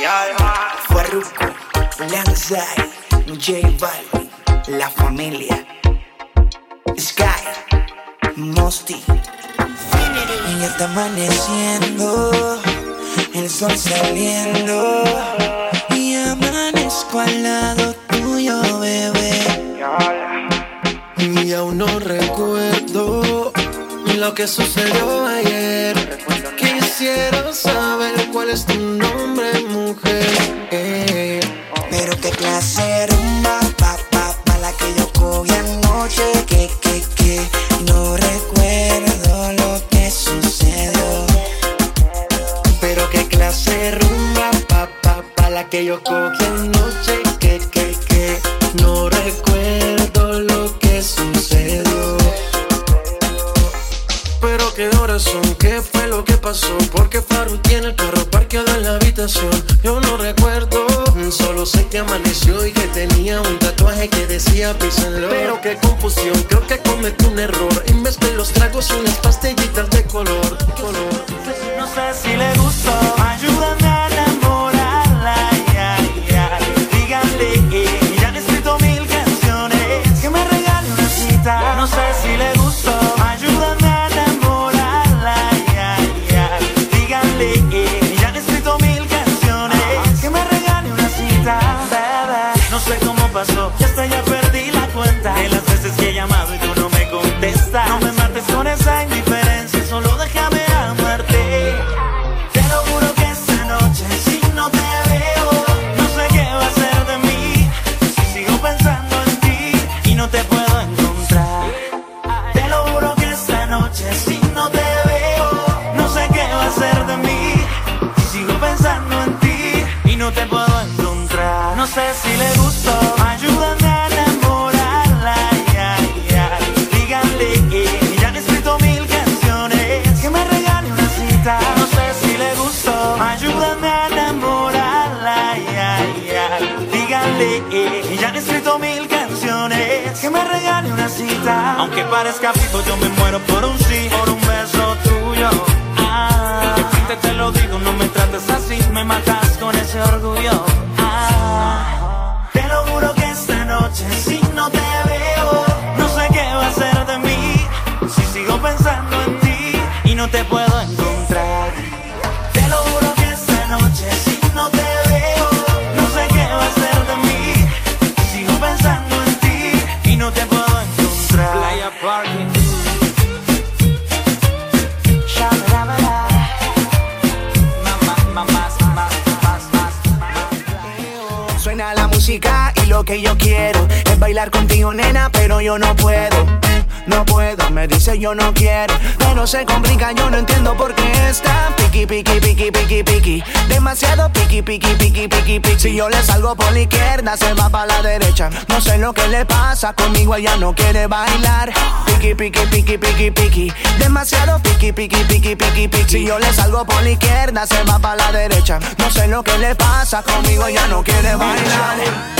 Farruko, Lanzai, J Balvin, La Familia, Sky, Mosty. Y ya está amaneciendo, el sol saliendo. Y amanezco al lado tuyo, bebé. Y aún no recuerdo lo que sucedió ayer. Quisiera saber cuál es tu nombre, mujer. Pero qué clase rumba, pa, pa, la que yo cogí anoche. Que, Aunque parezca fijo, yo me muero por un sí, por un beso tuyo. Ah, que te lo digo, no me trates así, me matas con ese orgullo. Ah, te lo juro que esta noche si no te veo, no sé qué va a ser de mí. Si sigo pensando en ti y no te puedo yo no puedo. No puedo, me dice yo no quiero, pero se complica, yo no entiendo por qué está piqui, piqui, piqui, piqui, piqui, demasiado piqui, piqui, piqui, piqui, piqui. Si yo le salgo por la izquierda, se va para la derecha. No sé lo que le pasa, conmigo ella no quiere bailar. Piqui, piqui, piqui, piqui, piqui, demasiado piqui, piqui, piqui, piqui, piqui. Si yo le salgo por la izquierda, se va para la derecha. No sé lo que le pasa, conmigo ella no quiere bailar.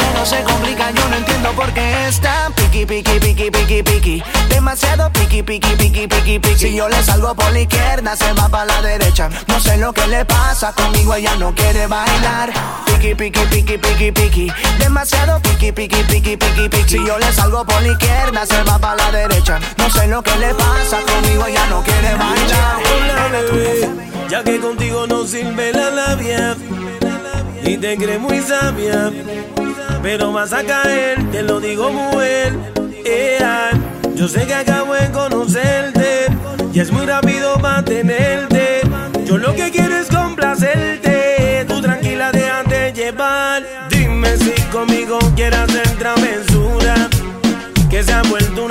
se complica, yo no entiendo por qué está piqui, piqui, piqui, piqui, piqui. Demasiado piqui, piqui, piqui, piqui, piqui. Si yo le salgo por la izquierda, se va para la derecha. No sé lo que le pasa, conmigo ella no quiere bailar. Piqui, piqui, piqui, piqui, piqui. Demasiado piqui, piqui, piqui, piqui, piqui. Si yo le salgo por la izquierda, se va para la derecha. No sé lo que le pasa, conmigo ella no quiere bailar. Ya que contigo no sirve la labia y te crees muy sabia, pero vas a caer, te lo digo mujer. Ea, yo sé que acabo de conocerte y es muy rápido mantenerte. Yo lo que quiero es complacerte, tú tranquila déjate llevar. Dime si conmigo quieres hacer travesura, que se ha vuelto una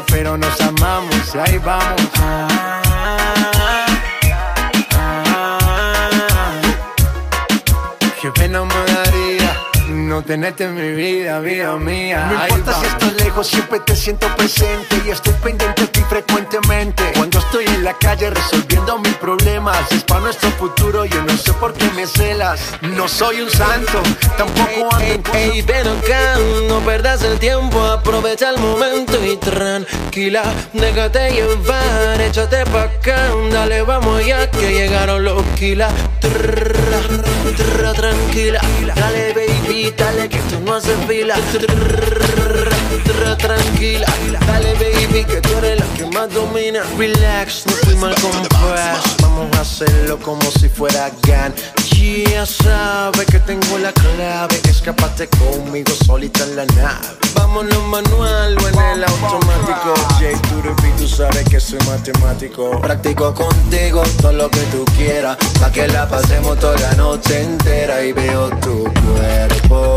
Pero nos amamos. Y ahí vamos. Ah, no tenerte en mi vida, vida mía. No importa si estoy lejos, siempre te siento presente y estoy pendiente de ti frecuentemente. Cuando estoy en la calle resolviendo mis problemas, es para nuestro futuro, yo no sé por qué me celas. No soy un santo, tampoco ando en Ey, ven acá, no perdas el tiempo, aprovecha el momento y tranquila, déjate llevar, échate pa' acá, dale, vamos ya que llegaron los kilas. Trrr, trrr, Tranquila, dale baby, dale que tú no haces fila. Tranquila, domina. Relax, no fuimos al compás, vamos a hacerlo como si fuera GAN. Ya sabes que tengo la clave, escapate conmigo solita en la nave. Vámonos manual o en el automático. J Turupi, tú sabes que soy matemático. Practico contigo todo lo que tú quieras, pa' que la pasemos toda la noche entera y veo tu cuerpo.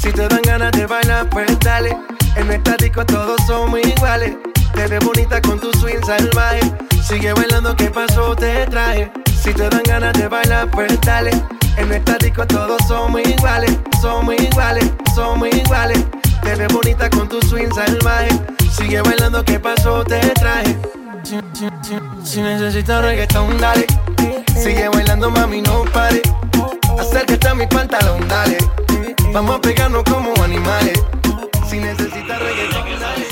Si te dan ganas de bailar, pues dale. En estático todos somos iguales. Te ves bonita con tu swing salvaje. Sigue bailando, ¿qué pasó? Te traje. Si te dan ganas de bailar, pues dale. En estático todos somos iguales. Somos iguales, somos iguales. Te ves bonita con tu swing salvaje. Sigue bailando, ¿qué pasó? Te traje. Si, si- si- si necesitas reggaetón, dale. Sigue bailando, mami, no pare. Acércate a mi pantalón, dale. Vamos a pegarnos como animales. Si necesitas reggaetón, dale.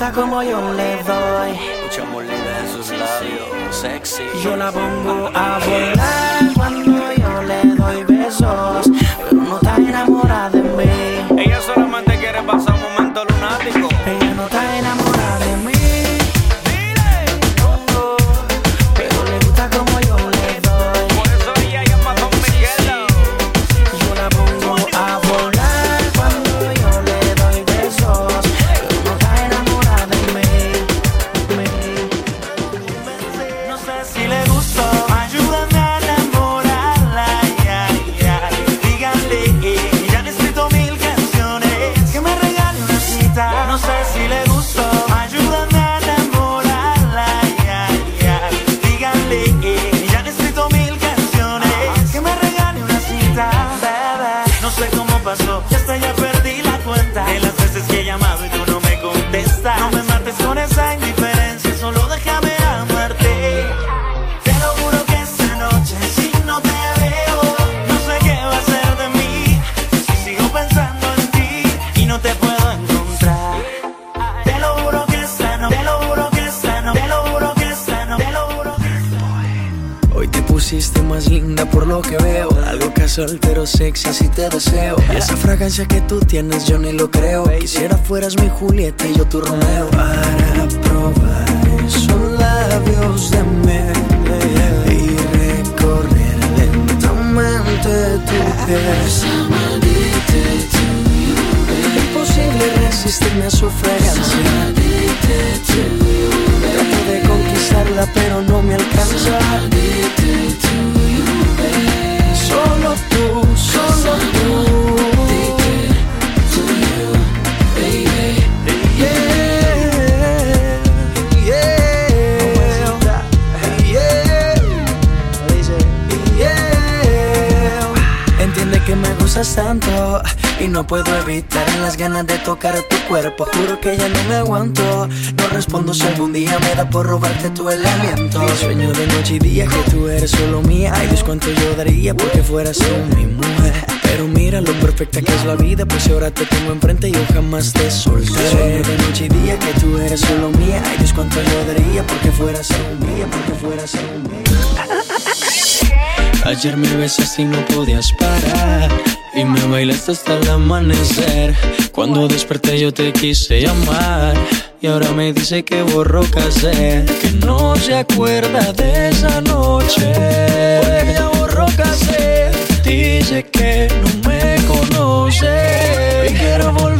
Gusta como yo le doy. Mucha molina en sus labios, sexy. Yo la pongo a volar cuando Pero sexy, así te deseo. Y esa fragancia que tú tienes, yo ni lo creo. Quisiera fueras mi Julieta y yo tu Romeo. Para probar esos labios de miel y recorrer lentamente tu piel. Imposible resistirme a su fragancia. Trato de conquistarla, pero no me alcanza. Entiende que me gustas tanto y no puedo evitar las ganas de tocar tu cuerpo. Juro que ya no me aguanto. No respondo si algún día me da por robarte tu el aliento. Sueño de noche y día que tú eres solo mía. Ay, Dios, cuánto yo daría porque fueras tú mi mujer. Pero mira lo perfecta que es la vida, pues ahora te tengo enfrente y yo jamás te soltaré. Sueño de noche y día que tú eres solo mía. Ay, Dios, cuánto yo daría porque fueras solo mía, porque fueras mía. Ayer me besaste y no podías parar Y me bailaste hasta el amanecer. Cuando desperté yo te quise llamar. Y ahora me dice que borró casé Que no se acuerda de esa noche. Porque ya borró casé Dice que no me conoce. Y quiero volverla a ver Y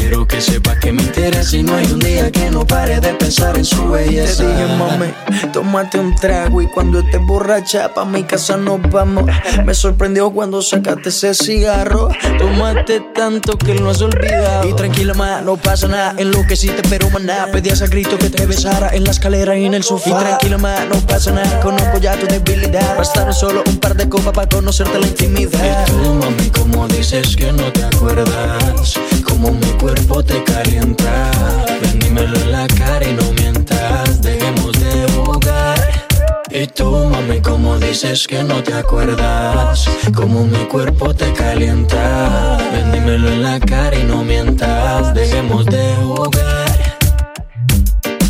Quiero que sepa que me interesa y no hay un día que no pare de pensar en su belleza. Te dije, mami, tómate un trago y cuando estés borracha pa' mi casa nos vamos. Me sorprendió cuando sacaste ese cigarro. Tómate tanto que lo has olvidado. Y tranquila, ma, no pasa nada. En lo que sí te pero maná. Pedías a grito que te besara en la escalera y en el sofá. Y tranquila, ma, no pasa nada. Conozco ya tu debilidad. Bastaron solo un par de copas para conocerte la intimidad. Y tú, mami, como dices que no te acuerdas. Como mi cuerpo te calienta. Ven, dímelo en la cara y no mientas. Dejemos de jugar. Y tú, mami, como dices que no te acuerdas Como mi cuerpo te calienta Ven, dímelo en la cara y no mientas Dejemos de jugar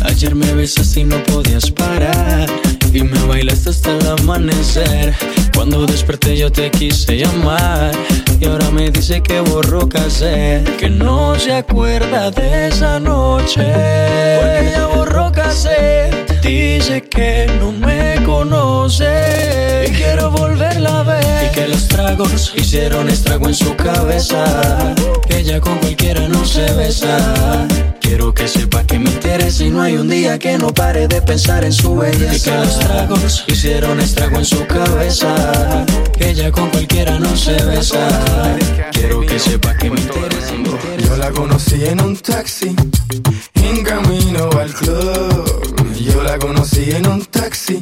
Ayer me besaste y no podías parar Y me bailaste hasta el amanecer. Cuando desperté yo te quise llamar Y ahora me dice que borró casé Que no se acuerda de esa noche. Porque ya borró casé Dice que no me conoce Y quiero volverla a ver Y que los tragos hicieron estrago en su cabeza Que ella con cualquiera no se besa Quiero que sepa que me interesa y no hay un día que no pare de pensar en su belleza. Y que los tragos hicieron estrago en su cabeza. Que ella con cualquiera no se besa. Quiero que sepa que me interesa. Yo la conocí en un taxi, en camino al club. La conocí en un taxi,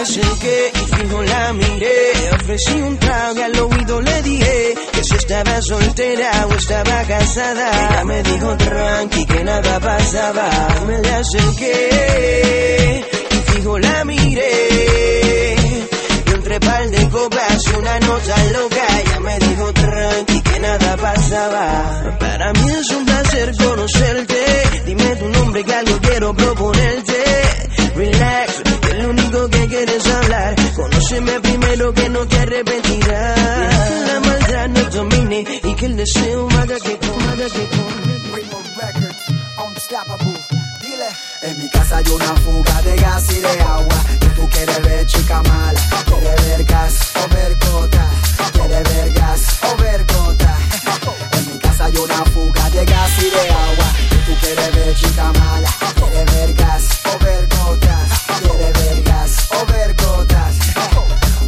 acerqué y fijo la miré. Ofrecí un trago y al oído le dije que si estaba soltera o estaba casada. Ella me dijo tranqui que nada pasaba. Me acerqué y fijo la miré. Y entre par de copas y una nota loca. Ella me dijo tranqui que nada pasaba. Para mí es un placer conocerte. Dime tu nombre que algo quiero proponerte. Relax, quieres hablar. Conóceme primero que no te arrepentirás. Que la maldad nos domine y que el deseo haga que haga que En mi casa hay una fuga de gas y de agua. Y tú quieres ver chica mala, quieres ver gas o ver gota, quieres ver gas o ver gota. En mi casa hay una fuga de gas y de agua. Y tú quieres ver chica mala, quieres ver gas o ver gotas, quieres ver gas o ver gotas.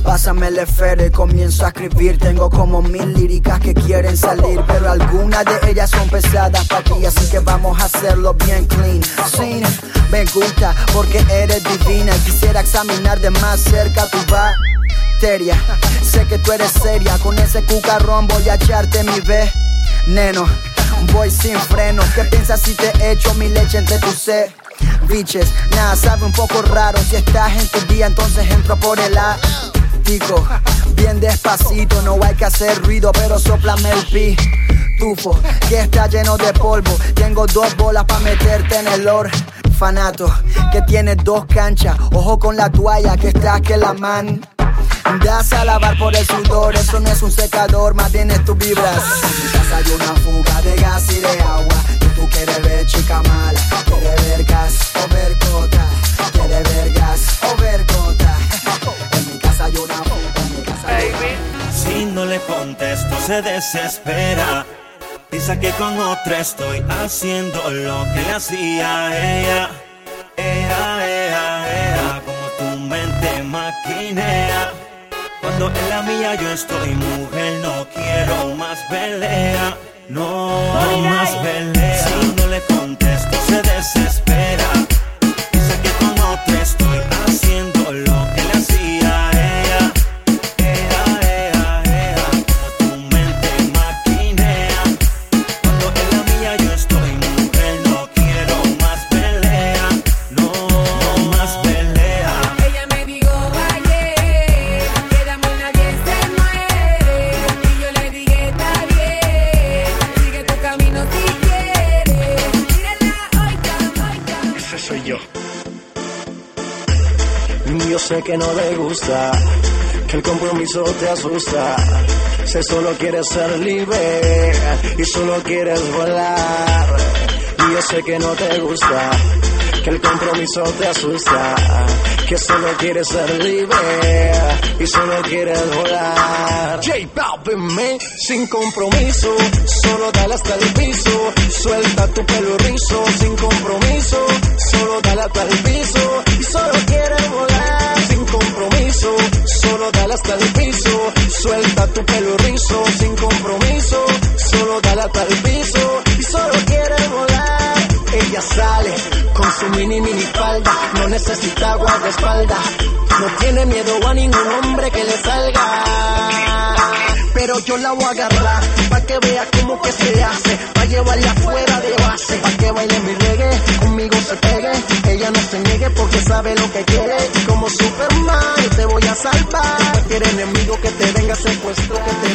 Pásame el esfero y comienzo a escribir. Tengo como mil líricas que quieren salir, pero algunas de ellas son pesadas para ti, así que vamos a hacerlo bien clean. Sí, me gusta porque eres divina quisiera examinar de más cerca tu bacteria. Sé que tú eres seria, con ese cucarrón voy a echarte mi veneno. Voy sin freno, ¿qué piensas si te echo mi leche entre tus C? Biches, nada, sabe un poco raro. Si estás en tu día, entonces entro por el ático. Bien despacito, no hay que hacer ruido, pero soplame el pi. Tufo, que está lleno de polvo. Tengo dos bolas para meterte en el orfanato. Que tiene dos canchas. Ojo con la toalla que estás que la man. Das a lavar por el sudor, eso no es un secador, más bien es tu vibras. En mi casa hay una fuga de gas y de agua. Y tú quieres ver chica mala, quieres ver gas o ver gota, quieres ver gas o ver gota. En mi casa hay una fuga, en mi casa hay una Si no le contesto se desespera. Dice que con otra estoy haciendo lo que le hacía a ella. Ea, ea, ea, como tu mente maquinea. Cuando en la mía yo estoy mujer, no quiero más pelea. No, más pelea. Si no le contesto se desespera. Dice que con otra estoy haciendo Que no le gusta, que el compromiso te asusta. Si solo quieres ser libre y solo quieres volar. Y yo sé que no te gusta, que el compromiso te asusta. Que solo quieres ser libre y solo quieres volar. J Balvin, me, sin compromiso, solo dale hasta el piso. Suelta tu pelo rizo, sin compromiso, solo dale hasta el piso. Y solo quieres volar, compromiso, solo dale hasta el piso. Suelta tu pelo rizo, sin compromiso, solo dale hasta el piso. Y solo quieres volar. Ella sale con su mini mini falda, no necesita guardaespaldas, no tiene miedo a ningún hombre que le salga. Pero yo la voy a agarrar. Que vea cómo que se hace, pa' llevarla fuera de base. Pa' que baile mi reggae, conmigo se pegue. Ella no se niegue porque sabe lo que quiere. Como Superman, yo te voy a salvar. Cualquier enemigo que te venga a secuestrar, que te a.